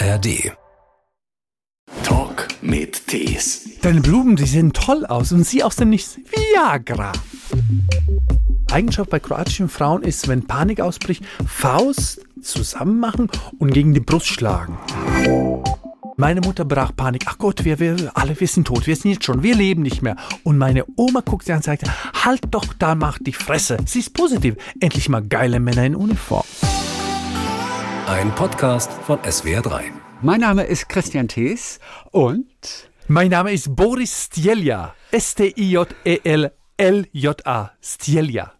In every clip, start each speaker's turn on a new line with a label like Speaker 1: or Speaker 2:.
Speaker 1: ARD. Talk mit Tees.
Speaker 2: Deine Blumen, die sehen toll aus und sie aus dem Nichts. Viagra. Eigenschaft bei kroatischen Frauen ist, wenn Panik ausbricht, Faust zusammen machen und gegen die Brust schlagen. Meine Mutter brach Panik. Ach Gott, wir, wir alle, wir sind tot, wir sind jetzt schon, wir leben nicht mehr. Und meine Oma guckt sie an und sagt, halt doch da, mach die Fresse. Sie ist positiv. Endlich mal geile Männer in Uniform.
Speaker 1: Ein Podcast von SWR3.
Speaker 3: Mein Name ist Christian Thees und
Speaker 2: Mein Name ist Boris Stjelja. S-T-I-J-E-L-L-J-A. Stjelja.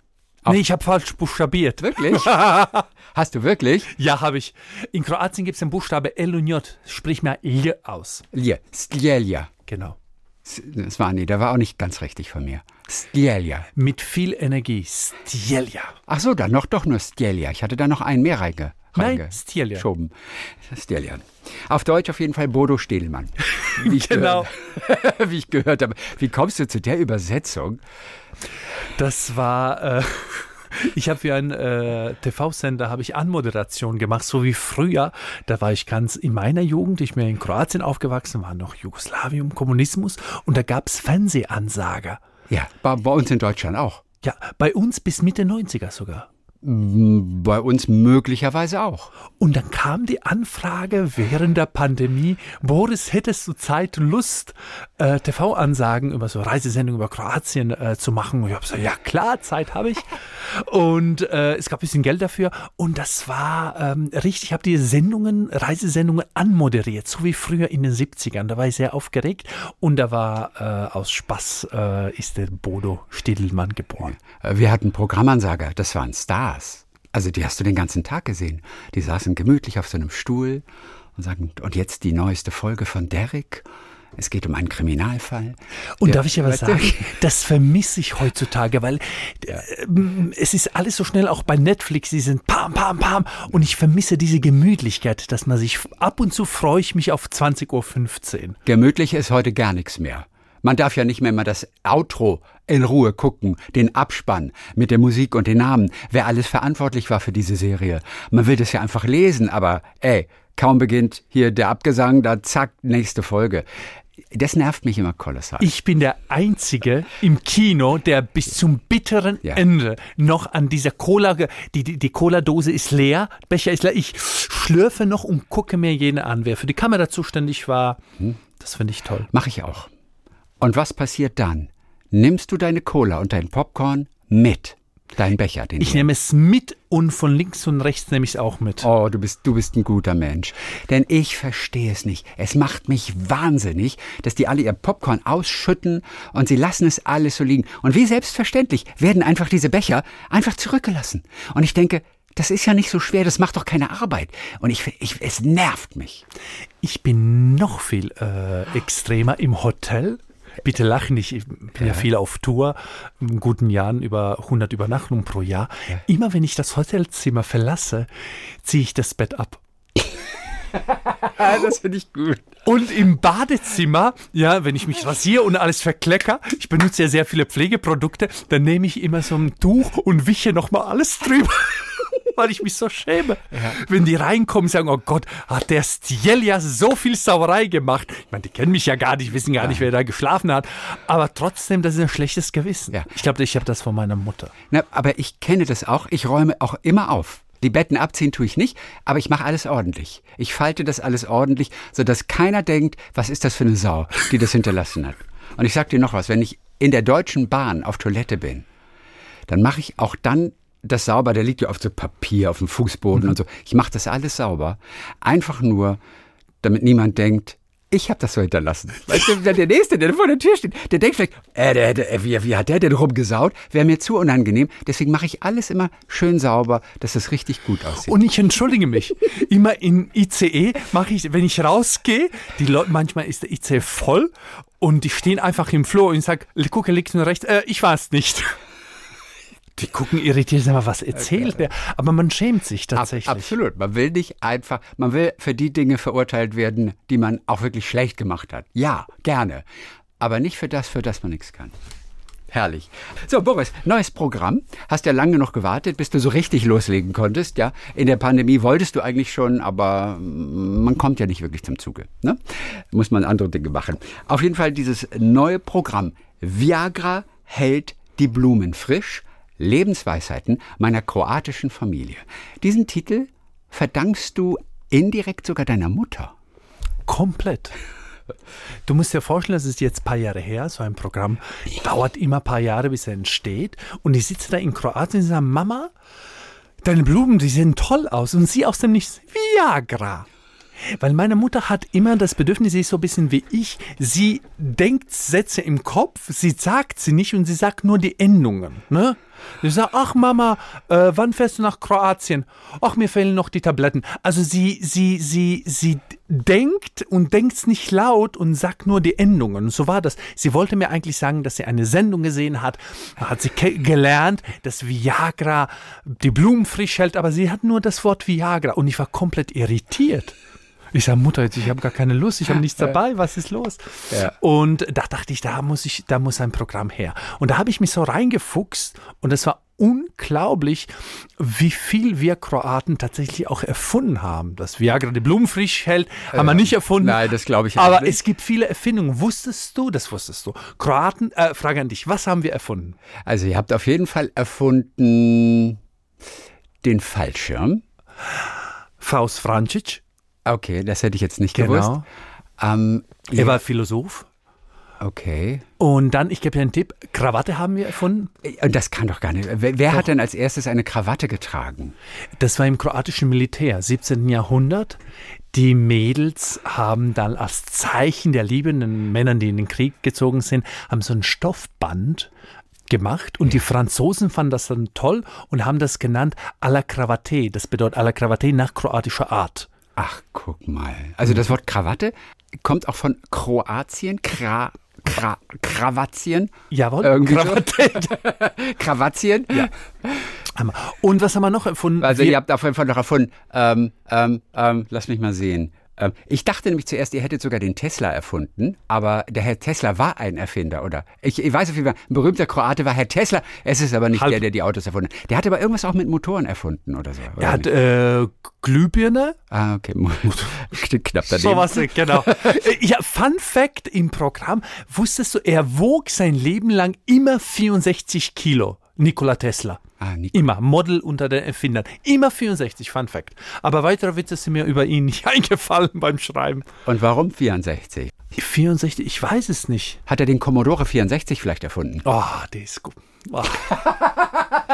Speaker 2: Nee, ich habe falsch buchstabiert.
Speaker 3: wirklich? Hast du wirklich?
Speaker 2: Ja, habe ich. In Kroatien gibt es den Buchstabe L und J. Sprich mal J aus.
Speaker 3: Lje, Stjelja.
Speaker 2: Genau.
Speaker 3: Das war nee, der war auch nicht ganz richtig von mir. Stjelja.
Speaker 2: Mit viel Energie. Stjelja.
Speaker 3: Ach so, dann noch doch nur Stjelja. Ich hatte da noch einen mehr reinge,
Speaker 2: Nein,
Speaker 3: geschoben. Stjelja. Auf Deutsch auf jeden Fall Bodo Stedelmann. Wie ich
Speaker 2: Genau.
Speaker 3: Gehört, wie ich gehört habe. Wie kommst du zu der Übersetzung?
Speaker 2: Das war, äh, ich habe für einen äh, TV-Sender habe ich Anmoderation gemacht, so wie früher. Da war ich ganz in meiner Jugend, ich bin in Kroatien aufgewachsen, war noch Jugoslawien, Kommunismus und da gab es Fernsehansager.
Speaker 3: Ja, bei, bei uns in Deutschland auch.
Speaker 2: Ja, bei uns bis Mitte 90er sogar.
Speaker 3: Bei uns möglicherweise auch.
Speaker 2: Und dann kam die Anfrage während der Pandemie, Boris, hättest du Zeit, Lust, äh, TV-Ansagen über so Reisesendungen über Kroatien äh, zu machen? Und ich habe gesagt, ja klar, Zeit habe ich. Und äh, es gab ein bisschen Geld dafür. Und das war ähm, richtig, ich habe die Sendungen, Reisesendungen anmoderiert, so wie früher in den 70ern. Da war ich sehr aufgeregt. Und da war äh, aus Spaß äh, ist der Bodo Stiedelmann geboren.
Speaker 3: Äh, Wir hatten Programmansager, das waren Stars. Also die hast du den ganzen Tag gesehen. Die saßen gemütlich auf so einem Stuhl und sagten, und jetzt die neueste Folge von Derek. Es geht um einen Kriminalfall.
Speaker 2: Und darf ich aber
Speaker 3: Weißt du?
Speaker 2: sagen, das vermisse ich heutzutage, weil äh, es ist alles so schnell, auch bei Netflix, die sind pam, pam, pam. Und ich vermisse diese Gemütlichkeit, dass man sich ab und zu freue ich mich auf 20.15 Uhr.
Speaker 3: Gemütlich ist heute gar nichts mehr. Man darf ja nicht mehr mal das Outro in Ruhe gucken, den Abspann mit der Musik und den Namen, wer alles verantwortlich war für diese Serie. Man will das ja einfach lesen, aber ey, kaum beginnt hier der Abgesang, da zack, nächste Folge. Das nervt mich immer kolossal.
Speaker 2: Ich bin der Einzige im Kino, der bis zum bitteren
Speaker 3: Ja.
Speaker 2: Ende noch an dieser Cola, die, die, die Cola-Dose ist leer, Becher ist leer. Ich schlürfe noch und gucke mir jene an, wer für die Kamera zuständig war.
Speaker 3: Hm.
Speaker 2: Das finde ich toll.
Speaker 3: Mache ich auch. Und was passiert dann? Nimmst du deine Cola und dein Popcorn mit? Deinen Becher, den
Speaker 2: Ich
Speaker 3: du-
Speaker 2: nehme es mit und von links und rechts nehme ich es auch mit.
Speaker 3: Oh, du bist, du bist ein guter Mensch. Denn ich verstehe es nicht. Es macht mich wahnsinnig, dass die alle ihr Popcorn ausschütten und sie lassen es alles so liegen. Und wie selbstverständlich werden einfach diese Becher einfach zurückgelassen. Und ich denke, das ist ja nicht so schwer, das macht doch keine Arbeit. Und ich, ich es nervt mich.
Speaker 2: Ich bin noch viel äh, extremer im Hotel. Bitte lach nicht, ich bin ja. viel auf Tour, in guten Jahren über 100 Übernachtungen pro Jahr. Immer wenn ich das Hotelzimmer verlasse, ziehe ich das Bett ab.
Speaker 3: das finde ich gut.
Speaker 2: Und im Badezimmer, ja, wenn ich mich rasiere und alles verklecker, ich benutze ja sehr viele Pflegeprodukte, dann nehme ich immer so ein Tuch und wische nochmal alles drüber. Weil ich mich so schäme. Wenn die reinkommen und sagen, oh Gott, hat der Stjelja so viel Sauerei gemacht. Ich meine, die kennen mich ja gar nicht, wissen gar nicht, wer da geschlafen hat. Aber trotzdem, das ist ein schlechtes Gewissen.
Speaker 3: Ja.
Speaker 2: Ich glaube, ich habe das von meiner Mutter.
Speaker 3: Na, aber ich kenne das auch. Ich räume auch immer auf. Die Betten abziehen tue ich nicht, aber ich mache alles ordentlich. Ich falte das alles ordentlich, sodass keiner denkt, was ist das für eine Sau, die das hinterlassen hat. Und ich sag dir noch was, wenn ich in der Deutschen Bahn auf Toilette bin, dann mache ich auch dann das sauber. Der liegt ja auf so Papier auf dem Fußboden und so. Ich mache das alles sauber. Einfach nur, damit niemand denkt, ich habe das so hinterlassen. Weißt du, der Nächste, der vor der Tür steht, der denkt vielleicht, äh, der, der, wie, wie hat der denn rumgesaut? Wäre mir zu unangenehm. Deswegen mache ich alles immer schön sauber, dass es richtig gut aussieht.
Speaker 2: Und ich entschuldige mich. Immer in ICE mache ich, wenn ich rausgehe, die Leute, manchmal ist der ICE voll und die stehen einfach im Flur und ich sage, gucke links und rechts, äh, ich weiß nicht. Die gucken irritiert, sagen, was erzählt der? Aber man schämt sich tatsächlich.
Speaker 3: Ab, absolut. Man will nicht einfach, man will für die Dinge verurteilt werden, die man auch wirklich schlecht gemacht hat. Ja, gerne. Aber nicht für das, für das man nichts kann. Herrlich. So, Boris, neues Programm. Hast ja lange noch gewartet, bis du so richtig loslegen konntest, ja. In der Pandemie wolltest du eigentlich schon, aber man kommt ja nicht wirklich zum Zuge, ne? Muss man andere Dinge machen. Auf jeden Fall dieses neue Programm. Viagra hält die Blumen frisch. Lebensweisheiten meiner kroatischen Familie. Diesen Titel verdankst du indirekt sogar deiner Mutter.
Speaker 2: Komplett. Du musst dir vorstellen, das ist jetzt ein paar Jahre her, so ein Programm dauert immer ein paar Jahre, bis er entsteht. Und ich sitze da in Kroatien und sage, Mama, deine Blumen, die sehen toll aus. Und sie aus dem Nichts, Viagra. Weil meine Mutter hat immer das Bedürfnis, sie ist so ein bisschen wie ich. Sie denkt Sätze im Kopf, sie sagt sie nicht und sie sagt nur die Endungen. Ne? Ich sage, ach Mama, äh, wann fährst du nach Kroatien? Ach, mir fehlen noch die Tabletten. Also sie, sie, sie, sie denkt und denkt's nicht laut und sagt nur die Endungen. Und so war das. Sie wollte mir eigentlich sagen, dass sie eine Sendung gesehen hat. Da hat sie gelernt, dass Viagra die Blumen frisch hält, aber sie hat nur das Wort Viagra und ich war komplett irritiert. Ich sage, Mutter, ich habe gar keine Lust, ich habe nichts dabei, was ist los? Ja. Und da dachte ich, da muss ich, da muss ein Programm her. Und da habe ich mich so reingefuchst und es war unglaublich, wie viel wir Kroaten tatsächlich auch erfunden haben. Dass Viagra die Blumen frisch hält, haben wir nicht erfunden.
Speaker 3: Nein, das glaube ich
Speaker 2: auch Aber
Speaker 3: nicht.
Speaker 2: es gibt viele Erfindungen. Wusstest du, das wusstest du. Kroaten, äh, Frage an dich, was haben wir erfunden?
Speaker 3: Also ihr habt auf jeden Fall erfunden den Fallschirm.
Speaker 2: Faust Francic.
Speaker 3: Okay, das hätte ich jetzt nicht genau. gewusst.
Speaker 2: Ähm, er war Philosoph.
Speaker 3: Okay.
Speaker 2: Und dann, ich gebe dir einen Tipp, Krawatte haben wir erfunden.
Speaker 3: Äh, das kann doch gar nicht. Wer, wer hat denn als erstes eine Krawatte getragen?
Speaker 2: Das war im kroatischen Militär, 17. Jahrhundert. Die Mädels haben dann als Zeichen der liebenden Männern, die in den Krieg gezogen sind, haben so ein Stoffband gemacht und die Franzosen fanden das dann toll und haben das genannt à la Cravatte. Das bedeutet à la Cravatte nach kroatischer Art.
Speaker 3: Ach, guck mal. Also das Wort Krawatte kommt auch von Kroatien, Kra, Kra, Krawatien.
Speaker 2: Jawohl,
Speaker 3: Irgendwie Krawatte. Krawatien. Ja.
Speaker 2: Und was haben wir noch erfunden?
Speaker 3: Also ihr habt auf jeden Fall noch erfunden, ähm, ähm, ähm, lass mich mal sehen. Ähm, ich dachte nämlich zuerst, ihr hättet sogar den Tesla erfunden, aber der Herr Tesla war ein Erfinder, oder? Ich, ich weiß auf jeden Fall, ein berühmter Kroate war Herr Tesla. Es ist aber nicht Halb. der, der die Autos erfunden hat. Der hat aber irgendwas auch mit Motoren erfunden oder so.
Speaker 2: Oder er hat äh, Glühbirne.
Speaker 3: Ah, okay. Steht knapp daneben.
Speaker 2: So was, genau. ja, Fun Fact im Programm. Wusstest du, er wog sein Leben lang immer 64 Kilo. Nikola Tesla. Ah, Immer Model unter den Erfindern. Immer 64, Fun Fact. Aber weitere Witze sind mir über ihn nicht eingefallen beim Schreiben.
Speaker 3: Und warum 64?
Speaker 2: 64, ich weiß es nicht.
Speaker 3: Hat er den Commodore 64 vielleicht erfunden?
Speaker 2: Oh, der ist gut. Oh.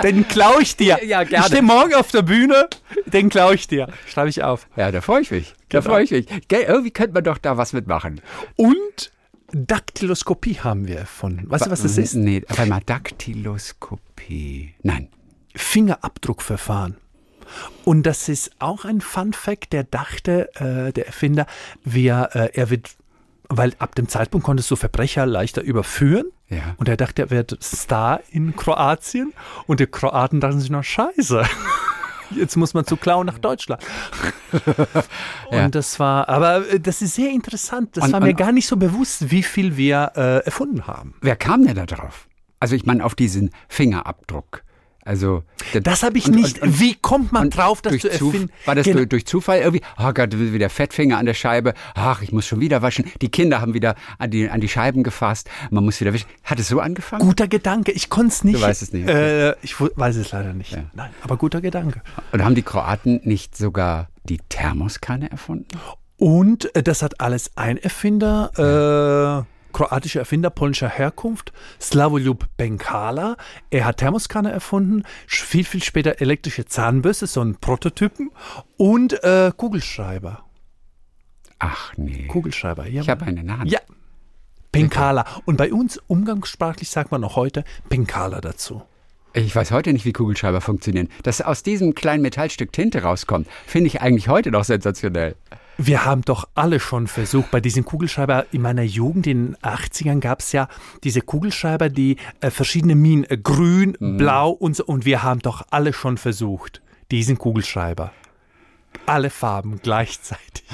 Speaker 2: den klaue ich dir.
Speaker 3: Ja, gerne.
Speaker 2: Ich stehe morgen auf der Bühne, den klaue ich dir. Schreibe ich auf.
Speaker 3: Ja, da freue ich mich. Da genau. freue ich mich. Gell, irgendwie könnte man doch da was mitmachen.
Speaker 2: Und Daktyloskopie haben wir erfunden. Weißt du, was das ist?
Speaker 3: Nee, aber mal Daktyloskopie. Nein.
Speaker 2: Fingerabdruckverfahren. Und das ist auch ein Fun Fact, der dachte, äh, der Erfinder, wir, äh, er wird, weil ab dem Zeitpunkt konntest du Verbrecher leichter überführen.
Speaker 3: Ja.
Speaker 2: Und er dachte, er wird Star in Kroatien. Und die Kroaten dachten sich noch, scheiße. Jetzt muss man zu klauen nach Deutschland. und ja. das war, aber äh, das ist sehr interessant. Das und, war mir gar nicht so bewusst, wie viel wir äh, erfunden haben.
Speaker 3: Wer kam denn da drauf? Also ich meine auf diesen Fingerabdruck. Also
Speaker 2: das habe ich und, nicht. Und, und, Wie kommt man drauf, das zu erfinden?
Speaker 3: War das genau. durch Zufall irgendwie? Oh Gott, wieder Fettfinger an der Scheibe. Ach, ich muss schon wieder waschen. Die Kinder haben wieder an die, an die Scheiben gefasst. Man muss wieder wischen. Hat es so angefangen?
Speaker 2: Guter Gedanke. Ich konnte es nicht.
Speaker 3: Du weißt es nicht.
Speaker 2: Okay. Äh, ich weiß es leider nicht. Ja. Nein, aber guter Gedanke.
Speaker 3: Und haben die Kroaten nicht sogar die Thermoskanne erfunden?
Speaker 2: Und äh, das hat alles ein Erfinder. Äh, kroatischer Erfinder polnischer Herkunft, Slavoljub Benkala. Er hat Thermoskanne erfunden, viel, viel später elektrische Zahnbürste, so ein Prototypen und äh, Kugelschreiber.
Speaker 3: Ach nee.
Speaker 2: Kugelschreiber, ja.
Speaker 3: Ich habe eine Nase.
Speaker 2: Ja. Penkala. Und bei uns umgangssprachlich sagt man noch heute Penkala dazu.
Speaker 3: Ich weiß heute nicht, wie Kugelschreiber funktionieren. Dass aus diesem kleinen Metallstück Tinte rauskommt, finde ich eigentlich heute noch sensationell.
Speaker 2: Wir haben doch alle schon versucht, bei diesen Kugelschreiber in meiner Jugend, in den 80ern gab es ja diese Kugelschreiber, die äh, verschiedene Minen, äh, grün, mhm. blau und so, und wir haben doch alle schon versucht, diesen Kugelschreiber. Alle Farben gleichzeitig.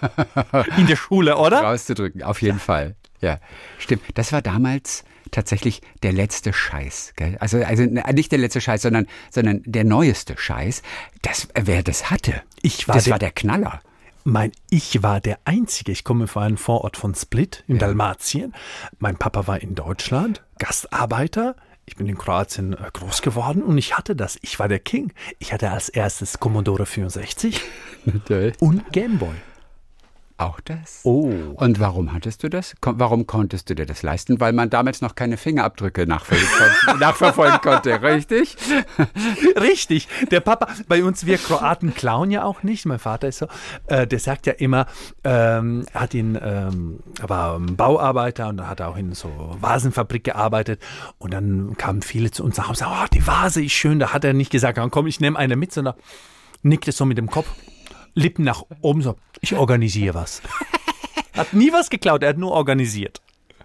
Speaker 2: in der Schule, oder?
Speaker 3: Rauszudrücken, auf jeden ja. Fall. Ja, stimmt. Das war damals tatsächlich der letzte Scheiß. Gell? Also, also nicht der letzte Scheiß, sondern, sondern der neueste Scheiß. Das, wer das hatte,
Speaker 2: Ich war
Speaker 3: das
Speaker 2: der-
Speaker 3: war der Knaller.
Speaker 2: Mein, ich war der Einzige. Ich komme von einem Vorort von Split in Dalmatien. Mein Papa war in Deutschland, Gastarbeiter. Ich bin in Kroatien äh, groß geworden und ich hatte das. Ich war der King. Ich hatte als erstes Commodore 64 und Gameboy.
Speaker 3: Auch das?
Speaker 2: Oh.
Speaker 3: Und warum hattest du das? Warum konntest du dir das leisten? Weil man damals noch keine Fingerabdrücke nachverfolgen, kon nachverfolgen konnte, richtig?
Speaker 2: Richtig. Der Papa, bei uns, wir Kroaten klauen ja auch nicht. Mein Vater ist so, äh, der sagt ja immer, ähm, er hat ihn, ähm, war Bauarbeiter und dann hat er auch in so Vasenfabrik gearbeitet. Und dann kamen viele zu uns nach Hause, oh, die Vase ist schön. Da hat er nicht gesagt, "Ja, komm, ich nehme eine mit, sondern nickte so mit dem Kopf, Lippen nach oben so, ich organisiere was. Hat nie was geklaut, er hat nur organisiert.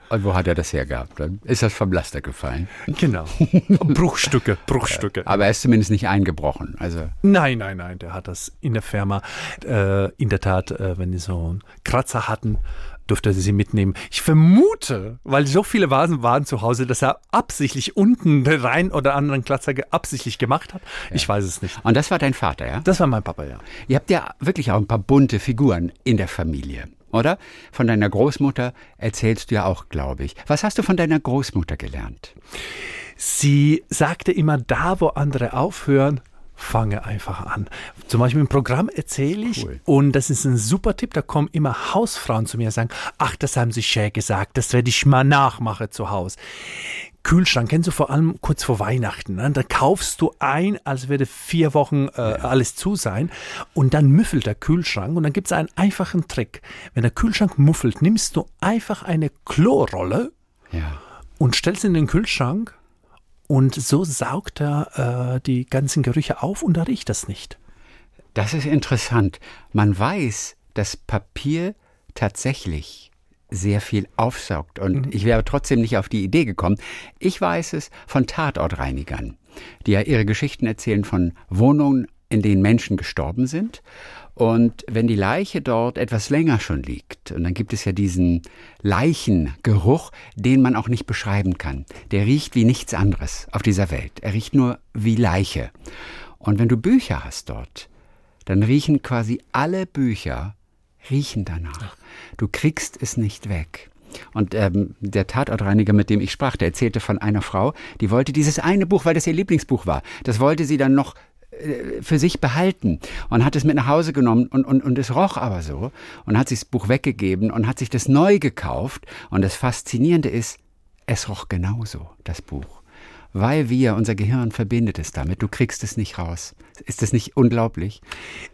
Speaker 3: Und wo hat er das hergehabt? Dann ist das vom Laster gefallen.
Speaker 2: Genau. Bruchstücke, Bruchstücke.
Speaker 3: Aber er ist zumindest nicht eingebrochen. Also
Speaker 2: Nein, nein, nein, der hat das in der Firma. Äh, in der Tat, äh, wenn die so einen Kratzer hatten, durfte sie mitnehmen. Ich vermute, weil so viele Vasen waren zu Hause, dass er absichtlich unten den rein oder anderen Kratzer ge- absichtlich gemacht hat. Ich weiß es nicht.
Speaker 3: Und das war dein Vater, ja?
Speaker 2: Das war mein Papa, ja.
Speaker 3: Ihr habt ja wirklich auch ein paar bunte Figuren in der Familie, oder? Von deiner Großmutter erzählst du ja auch, glaube ich. Was hast du von deiner Großmutter gelernt?
Speaker 2: Sie sagte immer, da wo andere aufhören, fange einfach an. Zum Beispiel im Programm erzähle ich,
Speaker 3: Cool.
Speaker 2: und das ist ein super Tipp, da kommen immer Hausfrauen zu mir und sagen, ach, das haben Sie schön gesagt, das werde ich mal nachmachen zu Hause. Kühlschrank kennst du vor allem kurz vor Weihnachten. Ne? Da kaufst du ein, als würde vier Wochen äh, alles zu sein. Und dann müffelt der Kühlschrank. Und dann gibt es einen einfachen Trick. Wenn der Kühlschrank muffelt, nimmst du einfach eine Klorolle
Speaker 3: Ja.
Speaker 2: und stellst in den Kühlschrank und so saugt er äh, die ganzen Gerüche auf und er riecht das nicht.
Speaker 3: Das ist interessant. Man weiß, dass Papier tatsächlich sehr viel aufsaugt. Und ich wäre trotzdem nicht auf die Idee gekommen. Ich weiß es von Tatortreinigern, die ja ihre Geschichten erzählen von Wohnungen, in denen Menschen gestorben sind. Und wenn die Leiche dort etwas länger schon liegt, und dann gibt es ja diesen Leichengeruch, den man auch nicht beschreiben kann. Der riecht wie nichts anderes auf dieser Welt. Er riecht nur wie Leiche. Und wenn du Bücher hast dort, dann riechen quasi alle Bücher riechen danach. Du kriegst es nicht weg. Und ähm, der Tatortreiniger, mit dem ich sprach, der erzählte von einer Frau, die wollte dieses eine Buch, weil das ihr Lieblingsbuch war, das wollte sie dann noch für sich behalten und hat es mit nach Hause genommen und, und, und es roch aber so und hat sich das Buch weggegeben und hat sich das neu gekauft. Und das Faszinierende ist, es roch genauso, das Buch. Weil wir, unser Gehirn verbindet es damit, du kriegst es nicht raus. Ist das nicht unglaublich?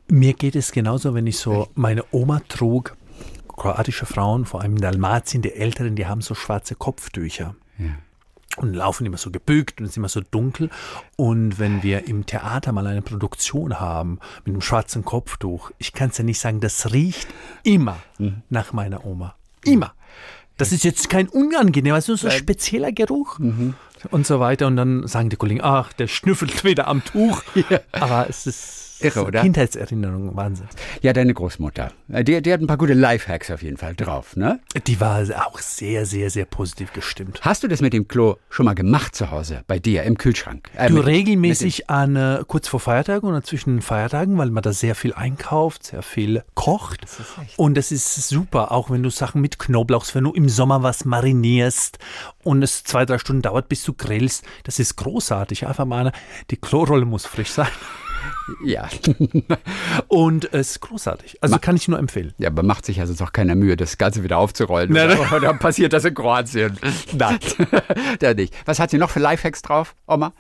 Speaker 2: Mir geht es genauso, wenn ich so meine Oma trug, kroatische Frauen, vor allem in Dalmatien, die Älteren, die haben so schwarze Kopftücher.
Speaker 3: Ja.
Speaker 2: Und laufen immer so gebückt und es ist immer so dunkel. Und wenn wir im Theater mal eine Produktion haben mit einem schwarzen Kopftuch, ich kann es ja nicht sagen, das riecht immer nach meiner Oma. Immer. Das ist jetzt kein unangenehmer, es ist so ein spezieller Geruch und so weiter. Und dann sagen die Kollegen, ach, der schnüffelt wieder am Tuch. Aber es ist
Speaker 3: Irre, oder?
Speaker 2: Kindheitserinnerung, Wahnsinn.
Speaker 3: Ja, deine Großmutter. Äh, Die, die hat ein paar gute Lifehacks auf jeden Fall drauf, ne?
Speaker 2: Die war auch sehr, sehr, sehr positiv gestimmt.
Speaker 3: Hast du das mit dem Klo schon mal gemacht zu Hause, bei dir im Kühlschrank? Äh,
Speaker 2: Du
Speaker 3: mit-
Speaker 2: regelmäßig an äh, kurz vor Feiertagen oder zwischen den Feiertagen, weil man da sehr viel einkauft, sehr viel kocht. und das ist super, auch wenn du Sachen mit Knoblauchs, wenn du im Sommer was marinierst und es zwei, drei Stunden dauert, bis du grillst. Das ist großartig. Einfach mal, die Klorolle muss frisch sein.
Speaker 3: Ja.
Speaker 2: Und es ist großartig. Also kann ich nur empfehlen.
Speaker 3: ja, aber macht sich also doch keiner Mühe, das Ganze wieder aufzurollen.
Speaker 2: Nein,
Speaker 3: oder, oder passiert das in Kroatien? Nein. da nicht. Was hat sie noch für Lifehacks drauf, Oma?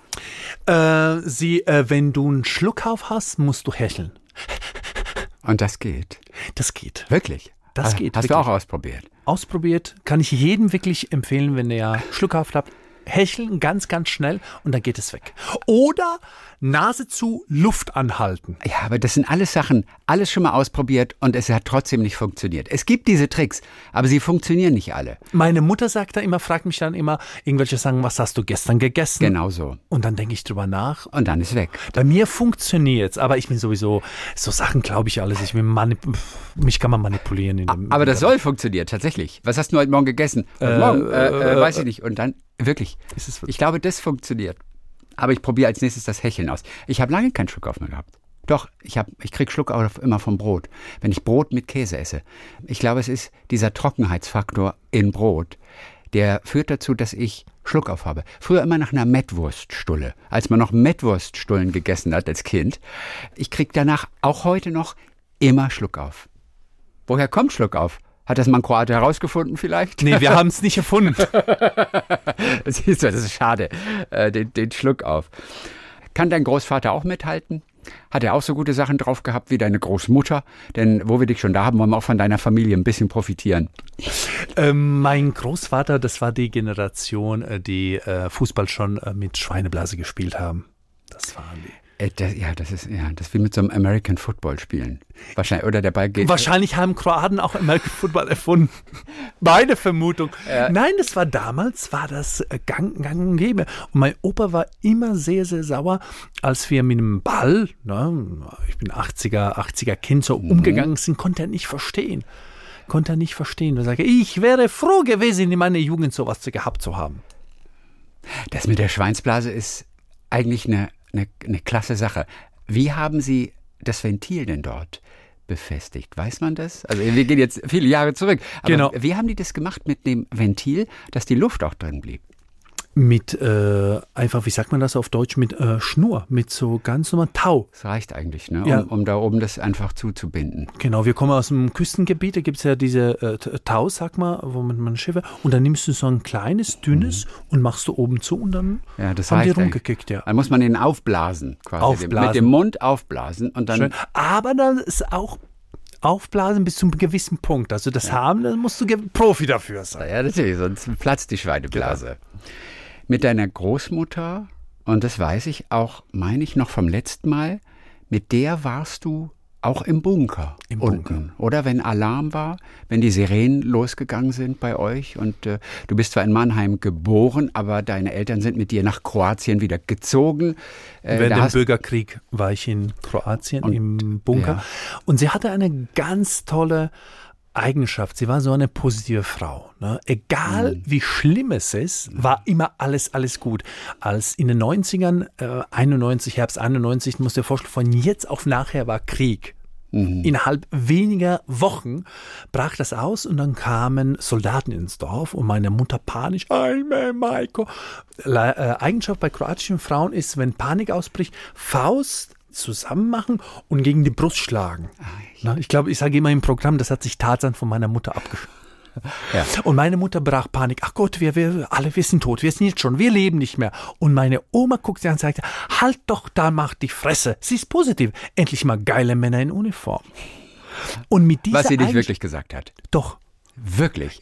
Speaker 2: Äh, sie, äh, wenn du einen Schluckauf hast, musst du hecheln.
Speaker 3: Und das geht.
Speaker 2: Das geht.
Speaker 3: Wirklich?
Speaker 2: Das
Speaker 3: Hast-
Speaker 2: geht,
Speaker 3: Hast du
Speaker 2: wirklich.
Speaker 3: auch ausprobiert?
Speaker 2: Ausprobiert, kann ich jedem wirklich empfehlen, wenn er Schluckauf hat. Hecheln ganz, ganz schnell und dann geht es weg. Oder Nase zu, Luft anhalten.
Speaker 3: Ja, aber das sind alles Sachen, alles schon mal ausprobiert und es hat trotzdem nicht funktioniert. Es gibt diese Tricks, aber sie funktionieren nicht alle.
Speaker 2: Meine Mutter sagt da immer, fragt mich dann immer, irgendwelche sagen, was hast du gestern gegessen?
Speaker 3: Genau so.
Speaker 2: Und dann denke ich drüber nach.
Speaker 3: Und dann ist weg.
Speaker 2: Bei mir funktioniert's, aber ich bin sowieso, so Sachen glaube ich alles. Ich bin mich kann man manipulieren. In dem,
Speaker 3: aber das soll funktionieren, tatsächlich. Was hast du heute Morgen gegessen? Heute
Speaker 2: Äh,
Speaker 3: Morgen? Äh, äh,
Speaker 2: äh,
Speaker 3: weiß ich nicht. Und dann, wirklich.
Speaker 2: Ist es-
Speaker 3: ich glaube, das funktioniert. Aber ich probiere als nächstes das Hecheln aus. Ich habe lange keinen Schluck auf mehr gehabt. Doch, ich, hab, ich krieg Schluck auf immer vom Brot. Wenn ich Brot mit Käse esse. Ich glaube, es ist dieser Trockenheitsfaktor in Brot, der führt dazu, dass ich Schluck auf habe. Früher immer nach einer Mettwurststulle, als man noch Mettwurststullen gegessen hat als Kind. Ich krieg danach auch heute noch immer Schluck auf. Woher kommt Schluck auf? Hat das mal ein Kroate herausgefunden vielleicht?
Speaker 2: Nee, wir haben es nicht erfunden.
Speaker 3: Siehst du, das ist schade, äh, den, den Schluck auf. Kann dein Großvater auch mithalten? Hat er auch so gute Sachen drauf gehabt wie deine Großmutter? Denn wo wir dich schon da haben, wollen wir auch von deiner Familie ein bisschen profitieren.
Speaker 2: ähm, mein Großvater, das war die Generation, äh, die äh, Fußball schon äh, mit Schweineblase gespielt haben. Das waren die.
Speaker 3: Äh, das, ja, das ist ja, das wie mit so einem American Football spielen. Wahrscheinlich oder der Ball geht.
Speaker 2: Wahrscheinlich haben Kroaten auch American Football erfunden. Meine Vermutung. Nein, das war damals, war das äh, gang, gang und gäbe. Und mein Opa war immer sehr, sehr sauer, als wir mit dem Ball, ne, ich bin 80er, 80er Kind, so umgegangen sind, konnte er nicht verstehen. Konnte er nicht verstehen. Er sagte, ich wäre froh gewesen, in meiner Jugend sowas gehabt zu haben.
Speaker 3: Das mit der Schweinsblase ist eigentlich eine, eine, eine klasse Sache. Wie haben Sie das Ventil denn dort befestigt? Weiß man das? Also wir gehen jetzt viele Jahre zurück. Aber
Speaker 2: Genau.
Speaker 3: Wie haben die das gemacht mit dem Ventil, dass die Luft auch drin blieb?
Speaker 2: Mit, äh, einfach, wie sagt man das auf Deutsch, mit äh, Schnur, mit so ganz normal Tau.
Speaker 3: Das reicht eigentlich, ne?
Speaker 2: Ja.
Speaker 3: um, um da oben das einfach zuzubinden.
Speaker 2: Genau, wir kommen aus dem Küstengebiet, da gibt es ja diese äh, T- Tau, sag mal, womit man Schiffe, und dann nimmst du so ein kleines, dünnes und machst du oben zu und dann
Speaker 3: Mhm. Ja, das
Speaker 2: haben die rumgekickt, ja.
Speaker 3: Dann muss man ihn aufblasen, quasi.
Speaker 2: Aufblasen.
Speaker 3: Mit dem Mund aufblasen und dann.
Speaker 2: Schön. Aber dann ist auch aufblasen bis zu einem gewissen Punkt. Also das haben, da musst du Profi dafür sein.
Speaker 3: Ja, natürlich, sonst platzt die Schweineblase. Mit deiner Großmutter, und das weiß ich auch, meine ich noch vom letzten Mal, mit der warst du auch im Bunker.
Speaker 2: Im
Speaker 3: unten, Oder wenn Alarm war, wenn die Sirenen losgegangen sind bei euch. Und äh, du bist zwar in Mannheim geboren, aber deine Eltern sind mit dir nach Kroatien wieder gezogen. Äh,
Speaker 2: Während dem Bürgerkrieg war ich in Kroatien im Bunker.
Speaker 3: ja.
Speaker 2: Und sie hatte eine ganz tolle Eigenschaft. Sie war so eine positive Frau. Ne? Egal
Speaker 3: Mhm.
Speaker 2: wie schlimm es ist, war immer alles, alles gut. Als in den 90ern, äh, 91, Herbst 91, musst du dir vorstellen, von jetzt auf nachher war Krieg.
Speaker 3: Mhm.
Speaker 2: Innerhalb weniger Wochen brach das aus und dann kamen Soldaten ins Dorf und meine Mutter panisch, Alme, Maiko. La- äh, Eigenschaft bei kroatischen Frauen ist, wenn Panik ausbricht, Faust zusammen machen und gegen die Brust schlagen. Na, ich glaube, ich sage immer im Programm, das hat sich Tarzan von meiner Mutter abgeschaut.
Speaker 3: Ja.
Speaker 2: Und meine Mutter brach Panik. Ach Gott, wir, wir alle wir sind tot, wir sind jetzt schon, wir leben nicht mehr. Und meine Oma guckt sie an und sagt, halt doch da, mach die Fresse. Sie ist positiv. Endlich mal geile Männer in Uniform. Und mit dieser
Speaker 3: Was sie nicht wirklich gesagt hat.
Speaker 2: Doch.
Speaker 3: Wirklich.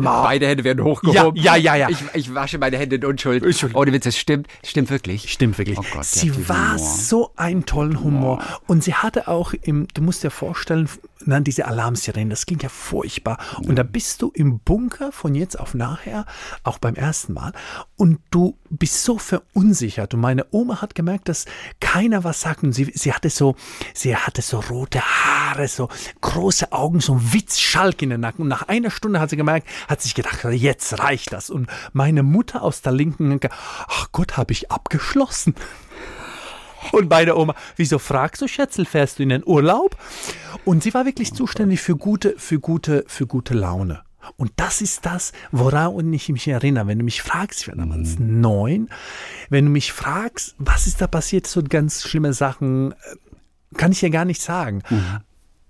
Speaker 2: ma-
Speaker 3: Beide Hände werden hochgehoben.
Speaker 2: Ja, ja, ja, ja.
Speaker 3: Ich, ich wasche meine Hände in Unschuld. Ohne Witz, es stimmt. Stimmt wirklich.
Speaker 2: Stimmt wirklich.
Speaker 3: Oh Gott,
Speaker 2: sie war
Speaker 3: Humor.
Speaker 2: so einen tollen Humor. Und sie hatte auch im, du musst dir vorstellen, na, diese Alarmsirenen, das klingt ja furchtbar. Und da bist du im Bunker von jetzt auf nachher, auch beim ersten Mal. Und du bist so verunsichert. Und meine Oma hat gemerkt, dass keiner was sagt. Und sie, sie hatte so, sie hatte so rote Haare, so große Augen, so ein Witzschalk in den Nacken. Und nach einer Stunde hat sie gemerkt, hat sich gedacht, jetzt reicht das. Und meine Mutter aus der linken ach Gott, habe ich abgeschlossen. Und meine Oma, wieso fragst du, Schätzel, fährst du in den Urlaub? Und sie war wirklich zuständig für gute, für gute, für gute Laune. Und das ist das, woran ich mich erinnere. Wenn du mich fragst, ich war damals neun, wenn du mich fragst, was ist da passiert, so ganz schlimme Sachen, äh, kann ich dir gar nicht sagen.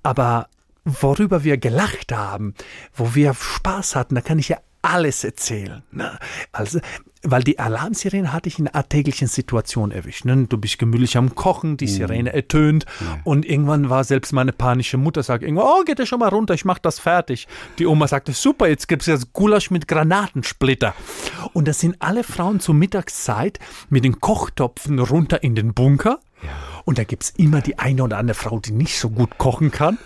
Speaker 2: Aber worüber wir gelacht haben, wo wir Spaß hatten, da kann ich ja alles erzählen. Ne? Also, weil die Alarmsirene hatte ich in einer alltäglichen Situation erwischt. Ne? Du bist gemütlich am Kochen, die Sirene ertönt und irgendwann war selbst meine panische Mutter, sagt irgendwann, oh, geht er schon mal runter, ich mach das fertig. Die Oma sagte, super, jetzt gibt's jetzt Gulasch mit Granatensplitter. Und da sind alle Frauen zur Mittagszeit mit den Kochtopfen runter in den Bunker. Und da gibt's immer die eine oder andere Frau, die nicht so gut kochen kann.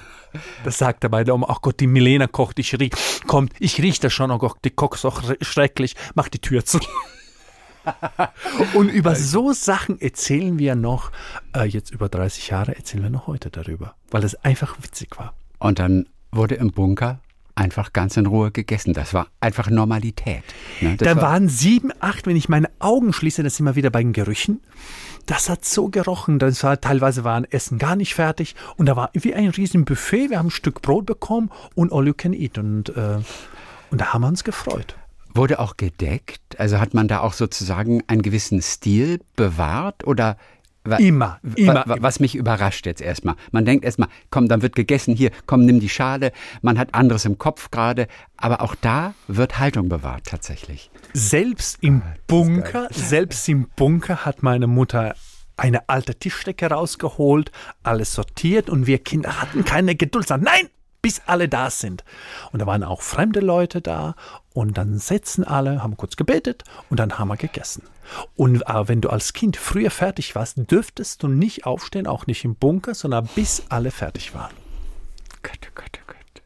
Speaker 2: Das sagt er bei der Oma, ach Gott, die Milena kocht, ich riech, kommt, ich riech das schon, oh Gott, die kocht so schrecklich, mach die Tür zu. Und über so Sachen erzählen wir noch, äh, jetzt über 30 Jahre erzählen wir noch heute darüber, weil es einfach witzig war.
Speaker 3: Und dann wurde im Bunker einfach ganz in Ruhe gegessen. Das war einfach Normalität. Ne?
Speaker 2: Da
Speaker 3: war-
Speaker 2: waren sieben, acht, wenn ich meine Augen schließe, das sind wir wieder bei den Gerüchen. Das hat so gerochen. Das war, teilweise waren Essen gar nicht fertig. Und da war wie ein riesen Buffet. Wir haben ein Stück Brot bekommen und all you can eat. Und, äh, und da haben wir uns gefreut.
Speaker 3: Wurde auch gedeckt? Also hat man da auch sozusagen einen gewissen Stil bewahrt oder wa-
Speaker 2: Immer, immer.
Speaker 3: wa- Was mich überrascht jetzt erstmal. Man denkt erstmal, komm, dann wird gegessen, hier, komm, nimm die Schale. Man hat anderes im Kopf gerade, aber auch da wird Haltung bewahrt tatsächlich.
Speaker 2: Selbst im Bunker, selbst im Bunker hat meine Mutter eine alte Tischdecke rausgeholt, alles sortiert und wir Kinder hatten keine Geduld. Sagen, nein, bis alle da sind. Und da waren auch fremde Leute da und dann sitzen alle, haben kurz gebetet und dann haben wir gegessen. Und aber wenn du als Kind früher fertig warst, dürftest du nicht aufstehen, auch nicht im Bunker, sondern bis alle fertig waren.
Speaker 3: Gott, oh Gott, oh Gott.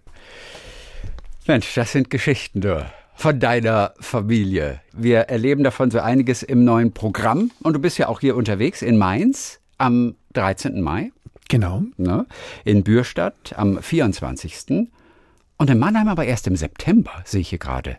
Speaker 3: Mensch, das sind Geschichten, du. Von deiner Familie. Wir erleben davon so einiges im neuen Programm. Und du bist ja auch hier unterwegs in Mainz am 13. Mai,
Speaker 2: Genau.
Speaker 3: ne? in Bürstadt am 24. Und in Mannheim aber erst im September, sehe ich hier gerade.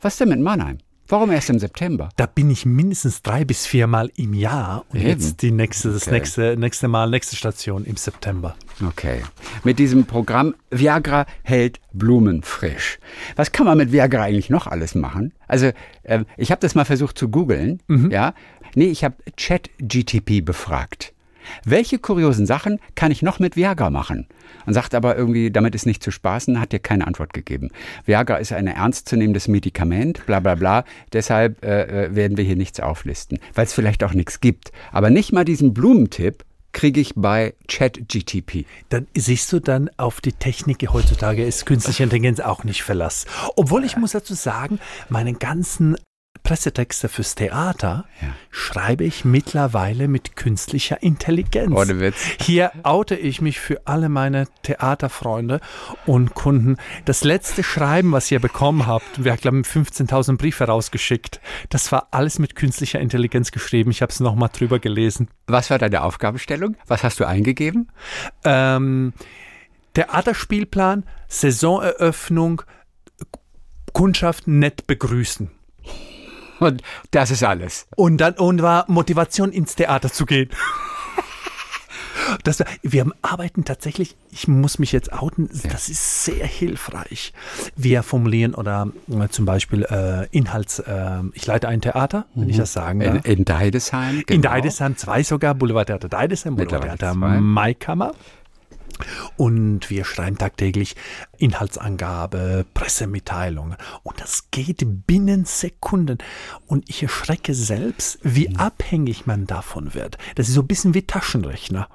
Speaker 3: Was denn mit Mannheim? Warum erst im September?
Speaker 2: Da bin ich mindestens drei bis viermal im Jahr. Und
Speaker 3: Eben.
Speaker 2: jetzt die nächste, das
Speaker 3: Okay.
Speaker 2: nächste, nächste Mal, nächste Station im September.
Speaker 3: Okay. Mit diesem Programm Viagra hält Blumen frisch. Was kann man mit Viagra eigentlich noch alles machen? Also, ähm, ich habe das mal versucht zu googeln. Ja. Nee, ich habe ChatGTP befragt. Welche kuriosen Sachen kann ich noch mit Viagra machen? Und sagt aber irgendwie, damit ist nicht zu spaßen, hat dir keine Antwort gegeben. Viagra ist ein ernstzunehmendes Medikament, bla bla bla. Deshalb äh, äh, werden wir hier nichts auflisten, weil es vielleicht auch nichts gibt. Aber nicht mal diesen Blumentipp kriege ich bei ChatGTP.
Speaker 2: Dann siehst du dann auf die Technik heutzutage ist künstliche Intelligenz auch nicht Verlass. Obwohl ich muss dazu sagen, meine ganzen Pressetexte fürs Theater
Speaker 3: Ja.
Speaker 2: schreibe ich mittlerweile mit künstlicher Intelligenz.
Speaker 3: Ohne Witz.
Speaker 2: Hier oute ich mich für alle meine Theaterfreunde und Kunden. Das letzte Schreiben, was ihr bekommen habt, wir haben 15.000 Briefe rausgeschickt. Das war alles mit künstlicher Intelligenz geschrieben. Ich habe es nochmal drüber gelesen.
Speaker 3: Was war deine Aufgabenstellung? Was hast du eingegeben?
Speaker 2: Ähm, Theaterspielplan, Saisoneröffnung, Kundschaft nett begrüßen.
Speaker 3: Und das ist alles.
Speaker 2: Und dann und war Motivation ins Theater zu gehen. Das, wir arbeiten tatsächlich, ich muss mich jetzt outen, das ist sehr hilfreich. Wir formulieren oder äh, zum Beispiel äh, Inhalts, äh, ich leite ein Theater, wenn ich das sagen
Speaker 3: In,
Speaker 2: darf.
Speaker 3: in Deidesheim.
Speaker 2: In
Speaker 3: genau.
Speaker 2: Deidesheim zwei sogar, Boulevardtheater Deidesheim,
Speaker 3: Mittlerweile
Speaker 2: Boulevardtheater
Speaker 3: zwei.
Speaker 2: Maikammer. Und wir schreiben tagtäglich Inhaltsangabe, Pressemitteilungen. Und das geht binnen Sekunden. Und ich erschrecke selbst, wie
Speaker 3: Mhm.
Speaker 2: abhängig man davon wird. Das ist so ein bisschen wie Taschenrechner.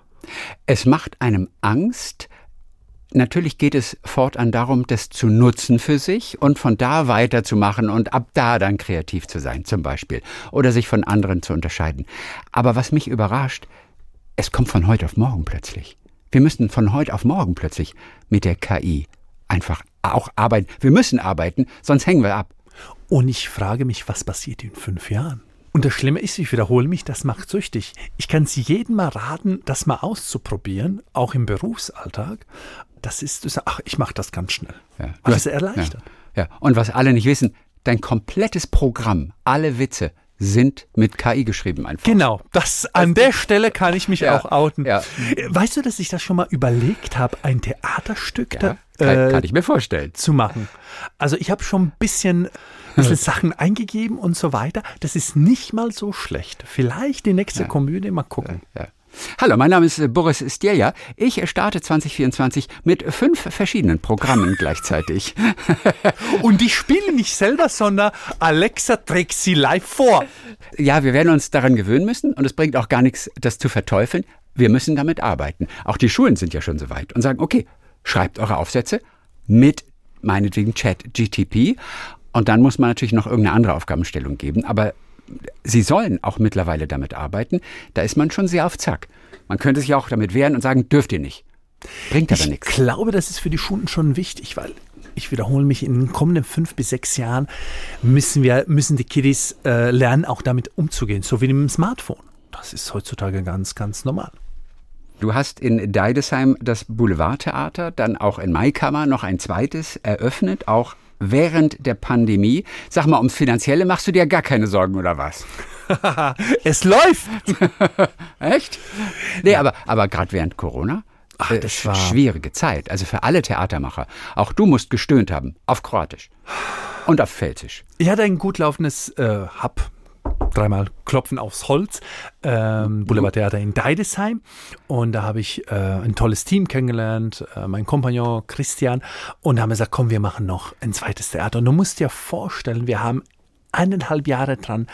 Speaker 3: Es macht einem Angst. Natürlich geht es fortan darum, das zu nutzen für sich und von da weiterzumachen und ab da dann kreativ zu sein, zum Beispiel. Oder sich von anderen zu unterscheiden. Aber was mich überrascht, es kommt von heute auf morgen plötzlich. Wir müssen von heute auf morgen plötzlich mit der KI einfach auch arbeiten. Wir müssen arbeiten, sonst hängen wir ab.
Speaker 2: Und ich frage mich, was passiert in fünf Jahren? Und das Schlimme ist, ich wiederhole mich, das macht süchtig. Ich kann es jedem mal raten, das mal auszuprobieren, auch im Berufsalltag. Das ist, sagst, ach, ich mache das ganz schnell.
Speaker 3: Ja.
Speaker 2: Alles
Speaker 3: hast-
Speaker 2: erleichtert.
Speaker 3: Ja. ja. Und was alle nicht wissen, dein komplettes Programm, alle Witze sind mit KI geschrieben einfach.
Speaker 2: Genau, das an der Stelle kann ich mich
Speaker 3: Ja,
Speaker 2: auch outen.
Speaker 3: ja.
Speaker 2: Weißt du, dass ich das schon mal überlegt habe, ein Theaterstück
Speaker 3: Ja,
Speaker 2: da,
Speaker 3: kann,
Speaker 2: äh,
Speaker 3: kann ich mir vorstellen.
Speaker 2: zu machen? Also ich habe schon ein bisschen, bisschen Sachen eingegeben und so weiter. Das ist nicht mal so schlecht. Vielleicht die nächste Komödie mal gucken.
Speaker 3: Ja. Hallo, mein Name ist Boris Stierja. Ich starte 2024 mit fünf verschiedenen Programmen gleichzeitig.
Speaker 2: Und die spielen nicht selber, sondern Alexa trägt sie live vor.
Speaker 3: Ja, wir werden uns daran gewöhnen müssen und es bringt auch gar nichts, das zu verteufeln. Wir müssen damit arbeiten. Auch die Schulen sind ja schon so weit und sagen, okay, schreibt eure Aufsätze mit meinetwegen Chat GTP und dann muss man natürlich noch irgendeine andere Aufgabenstellung geben, aber Sie sollen auch mittlerweile damit arbeiten. Da ist man schon sehr auf Zack. Man könnte sich auch damit wehren und sagen, dürft ihr nicht. Bringt aber
Speaker 2: ich
Speaker 3: nichts.
Speaker 2: Ich glaube, das ist für die Schulen schon wichtig, weil ich wiederhole mich, in den kommenden fünf bis sechs Jahren müssen wir, müssen die Kiddies äh, lernen, auch damit umzugehen, so wie mit dem Smartphone. Das ist heutzutage ganz, ganz normal.
Speaker 3: Du hast in Deidesheim das Boulevardtheater, dann auch in Maikammer noch ein zweites eröffnet, auch während der Pandemie. Sag mal, ums Finanzielle machst du dir gar keine Sorgen oder was?
Speaker 2: es läuft!
Speaker 3: Echt? Nee, ja. aber, aber gerade während Corona?
Speaker 2: Ach, äh, das war
Speaker 3: schwierige Zeit. Also für alle Theatermacher. Auch du musst gestöhnt haben. Auf Kroatisch. Und auf Pfälzisch.
Speaker 2: Ich hatte ein gut laufendes äh, Hub dreimal klopfen aufs Holz, ähm, Boulevardtheater in Deidesheim. Und da habe ich äh, ein tolles Team kennengelernt, äh, mein Kompagnon Christian. Und da haben wir gesagt, komm, wir machen noch ein zweites Theater. Und du musst dir vorstellen, wir haben eineinhalb Jahre dran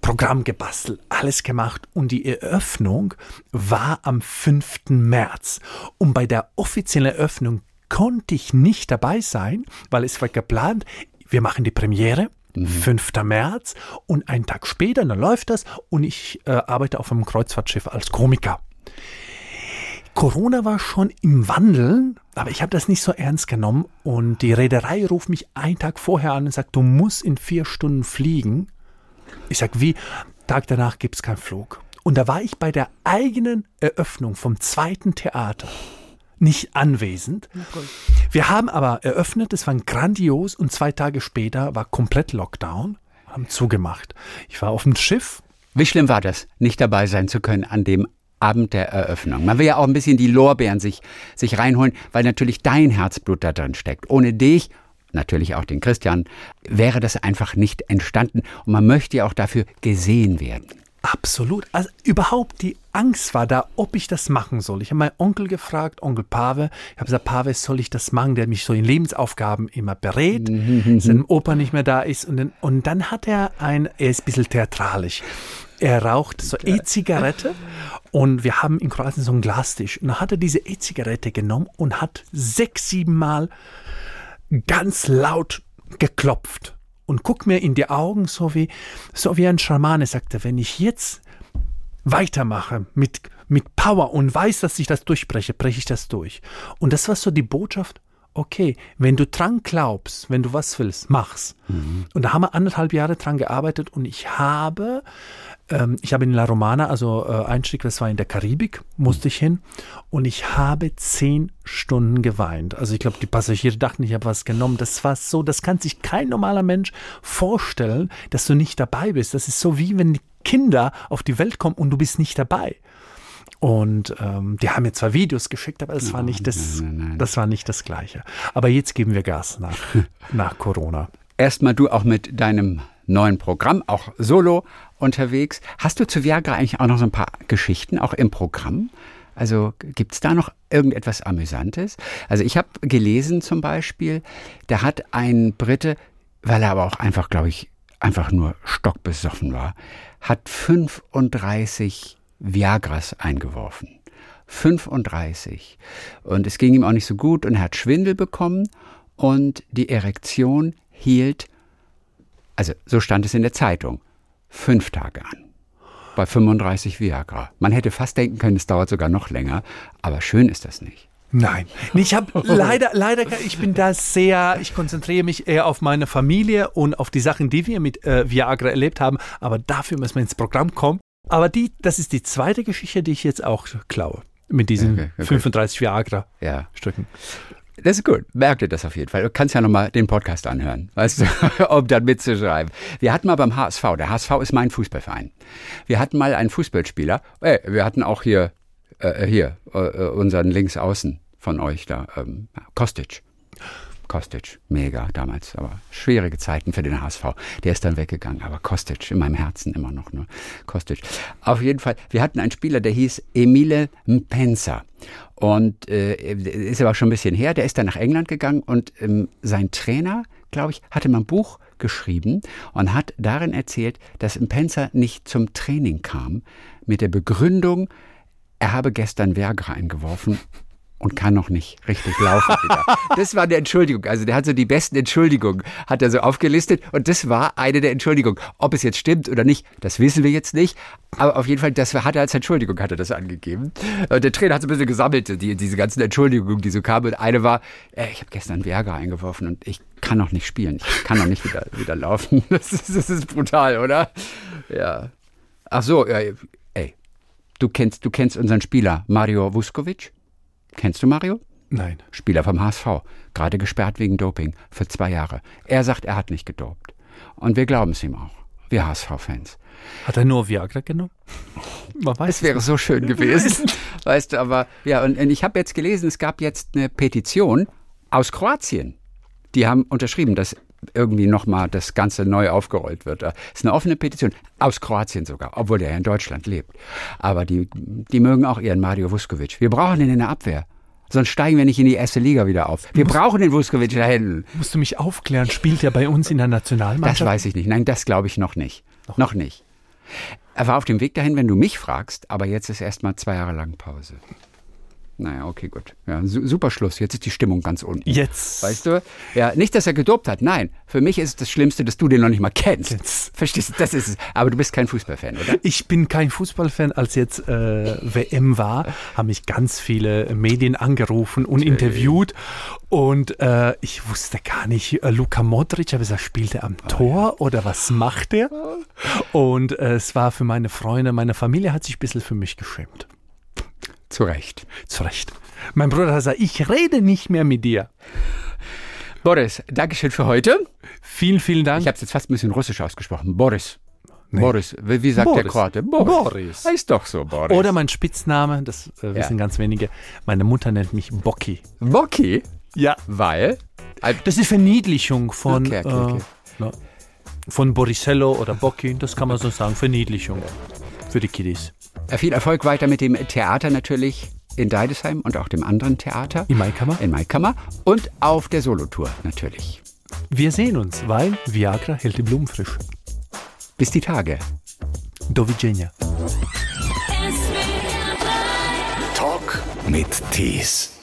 Speaker 2: Programm gebastelt, alles gemacht und die Eröffnung war am 5. März. Und bei der offiziellen Eröffnung konnte ich nicht dabei sein, weil es war geplant, wir machen die Premiere 5. Mhm. März und einen Tag später, dann läuft das und ich äh, arbeite auf einem Kreuzfahrtschiff als Komiker. Corona war schon im Wandel, aber ich habe das nicht so ernst genommen und die Reederei ruft mich einen Tag vorher an und sagt, du musst in vier Stunden fliegen. Ich sage, wie? Tag danach gibt es keinen Flug. Und da war ich bei der eigenen Eröffnung vom zweiten Theater nicht anwesend. Wir haben aber eröffnet, es war grandios und zwei Tage später war komplett Lockdown, haben zugemacht. Ich war auf dem Schiff.
Speaker 3: Wie schlimm war das, nicht dabei sein zu können an dem Abend der Eröffnung? Man will ja auch ein bisschen die Lorbeeren sich, sich reinholen, weil natürlich dein Herzblut da drin steckt. Ohne dich natürlich auch den Christian, wäre das einfach nicht entstanden. Und man möchte ja auch dafür gesehen werden.
Speaker 2: Absolut. Also überhaupt die Angst war da, ob ich das machen soll. Ich habe meinen Onkel gefragt, Onkel Pave. Ich habe gesagt, Pave, soll ich das machen? Der mich so in Lebensaufgaben immer berät, mhm. sein Opa nicht mehr da ist. Und dann, und dann hat er ein, er ist ein bisschen theatralisch. Er raucht so E-Zigarette und wir haben in Kroatien so einen Glastisch. Und dann hat er diese E-Zigarette genommen und hat sechs, sieben Mal ganz laut geklopft und guck mir in die Augen, so wie, so wie ein Schamane sagte, wenn ich jetzt weitermache mit, mit Power und weiß, dass ich das durchbreche, breche ich das durch. Und das war so die Botschaft, okay, wenn du dran glaubst, wenn du was willst, mach's. Mhm. Und da haben wir anderthalb Jahre dran gearbeitet und ich habe ähm, ich habe in La Romana, also äh, Einstieg, das war in der Karibik, musste ich hin und ich habe zehn Stunden geweint. Also ich glaube, die Passagiere dachten, ich habe was genommen. Das war so, das kann sich kein normaler Mensch vorstellen, dass du nicht dabei bist. Das ist so wie wenn Kinder auf die Welt kommen und du bist nicht dabei. Und ähm, die haben mir zwar Videos geschickt, aber das war nicht das, nein, nein, nein. das war nicht das Gleiche. Aber jetzt geben wir Gas nach, nach Corona.
Speaker 3: Erstmal du auch mit deinem neuen Programm, auch solo unterwegs. Hast du zu Viagra eigentlich auch noch so ein paar Geschichten, auch im Programm? Also gibt es da noch irgendetwas Amüsantes? Also ich habe gelesen zum Beispiel, da hat ein Brite, weil er aber auch einfach, glaube ich, einfach nur stockbesoffen war, hat 35 Viagras eingeworfen. 35. Und es ging ihm auch nicht so gut und er hat Schwindel bekommen und die Erektion hielt also so stand es in der Zeitung, fünf Tage an. Bei 35 Viagra. Man hätte fast denken können, es dauert sogar noch länger, aber schön ist das nicht.
Speaker 2: Nein, ich habe leider, leider, ich bin da sehr, ich konzentriere mich eher auf meine Familie und auf die Sachen, die wir mit äh, Viagra erlebt haben. Aber dafür müssen wir ins Programm kommen. Aber die, das ist die zweite Geschichte, die ich jetzt auch klaue mit diesen okay, okay. 35 Viagra-Stücken. Ja.
Speaker 3: Das ist gut. Merkt ihr das auf jeden Fall. Du kannst ja nochmal den Podcast anhören, weißt du, um dann mitzuschreiben. Wir hatten mal beim HSV, der HSV ist mein Fußballverein. Wir hatten mal einen Fußballspieler, ey, wir hatten auch hier, äh, hier, äh, unseren Linksaußen von euch da, ähm, Kostic. Kostic, mega damals, aber schwierige Zeiten für den HSV. Der ist dann weggegangen, aber Kostic in meinem Herzen immer noch nur. Kostic. Auf jeden Fall, wir hatten einen Spieler, der hieß Emile Mpenza. Und äh, ist aber schon ein bisschen her, der ist dann nach England gegangen und ähm, sein Trainer, glaube ich, hatte mal ein Buch geschrieben und hat darin erzählt, dass Mpenza nicht zum Training kam mit der Begründung, er habe gestern Viagra eingeworfen und kann noch nicht richtig laufen wieder. Das war eine Entschuldigung. Also der hat so die besten Entschuldigungen, hat er so aufgelistet und das war eine der Entschuldigungen. Ob es jetzt stimmt oder nicht, das wissen wir jetzt nicht. Aber auf jeden Fall, das hat er als Entschuldigung, hat er das angegeben. Und der Trainer hat so ein bisschen gesammelt, die, diese ganzen Entschuldigungen, die so kamen. Und eine war, äh, ich habe gestern Viagra eingeworfen und ich kann noch nicht spielen. Ich kann noch nicht wieder, wieder laufen. Das ist, das ist brutal, oder? Ja. Ach so, ey. Du kennst, du kennst unseren Spieler Mario Vuskovic? Kennst du Mario?
Speaker 2: Nein.
Speaker 3: Spieler vom HSV, gerade gesperrt wegen Doping für zwei Jahre. Er sagt, er hat nicht gedopt. Und wir glauben es ihm auch. Wir HSV-Fans.
Speaker 2: Hat er nur Viagra genommen?
Speaker 3: Man weiß es wäre so schön gewesen. weißt du, aber ja, und, und ich habe jetzt gelesen, es gab jetzt eine Petition aus Kroatien. Die haben unterschrieben, dass irgendwie nochmal das Ganze neu aufgerollt wird. Das ist eine offene Petition, aus Kroatien sogar, obwohl der ja in Deutschland lebt. Aber die, die mögen auch ihren Mario Vuskovic. Wir brauchen ihn in der Abwehr. Sonst steigen wir nicht in die erste Liga wieder auf. Wir brauchen den Vuskovic da hinten.
Speaker 2: Musst du mich aufklären, spielt er bei uns in der Nationalmannschaft?
Speaker 3: Das weiß ich nicht. Nein, das glaube ich noch nicht. Noch, noch nicht. Er war auf dem Weg dahin, wenn du mich fragst, aber jetzt ist erst mal zwei Jahre lang Pause. Naja, okay, gut. Ja, su super Schluss. Jetzt ist die Stimmung ganz unten.
Speaker 2: Jetzt.
Speaker 3: Weißt du? Ja, nicht, dass er gedopt hat. Nein. Für mich ist es das Schlimmste, dass du den noch nicht mal kennst. Jetzt. Verstehst du? Das ist es. Aber du bist kein Fußballfan, oder?
Speaker 2: Ich bin kein Fußballfan. Als jetzt äh, WM war, haben mich ganz viele Medien angerufen und interviewt. Und äh, ich wusste gar nicht, äh, Luka Modric, aber er spielte am oh, Tor ja. oder was macht er? Und äh, es war für meine Freunde, meine Familie hat sich ein bisschen für mich geschämt.
Speaker 3: Zu Recht.
Speaker 2: Zu Recht. Mein Bruder hat gesagt, ich rede nicht mehr mit dir.
Speaker 3: Boris, Dankeschön für heute.
Speaker 2: Vielen, vielen Dank.
Speaker 3: Ich habe es jetzt fast ein bisschen russisch ausgesprochen. Boris. Nee. Boris, wie sagt
Speaker 2: Boris.
Speaker 3: der Kroate?
Speaker 2: Boris. Boris.
Speaker 3: Heißt doch so, Boris.
Speaker 2: Oder mein Spitzname, das äh, wissen ja. ganz wenige. Meine Mutter nennt mich Bocki.
Speaker 3: Bocki?
Speaker 2: Ja.
Speaker 3: Weil?
Speaker 2: Das ist Verniedlichung von, okay, okay, okay. Äh, von Borisello oder Bocki. Das kann man so sagen. Verniedlichung für die Kiddies.
Speaker 3: Viel Erfolg weiter mit dem Theater natürlich in Deidesheim und auch dem anderen Theater.
Speaker 2: In Maikammer.
Speaker 3: In Maikammer und auf der Solotour natürlich.
Speaker 2: Wir sehen uns, weil Viagra hält die Blumen frisch.
Speaker 3: Bis die Tage.
Speaker 2: Do widzenia.
Speaker 1: Talk mit Tees.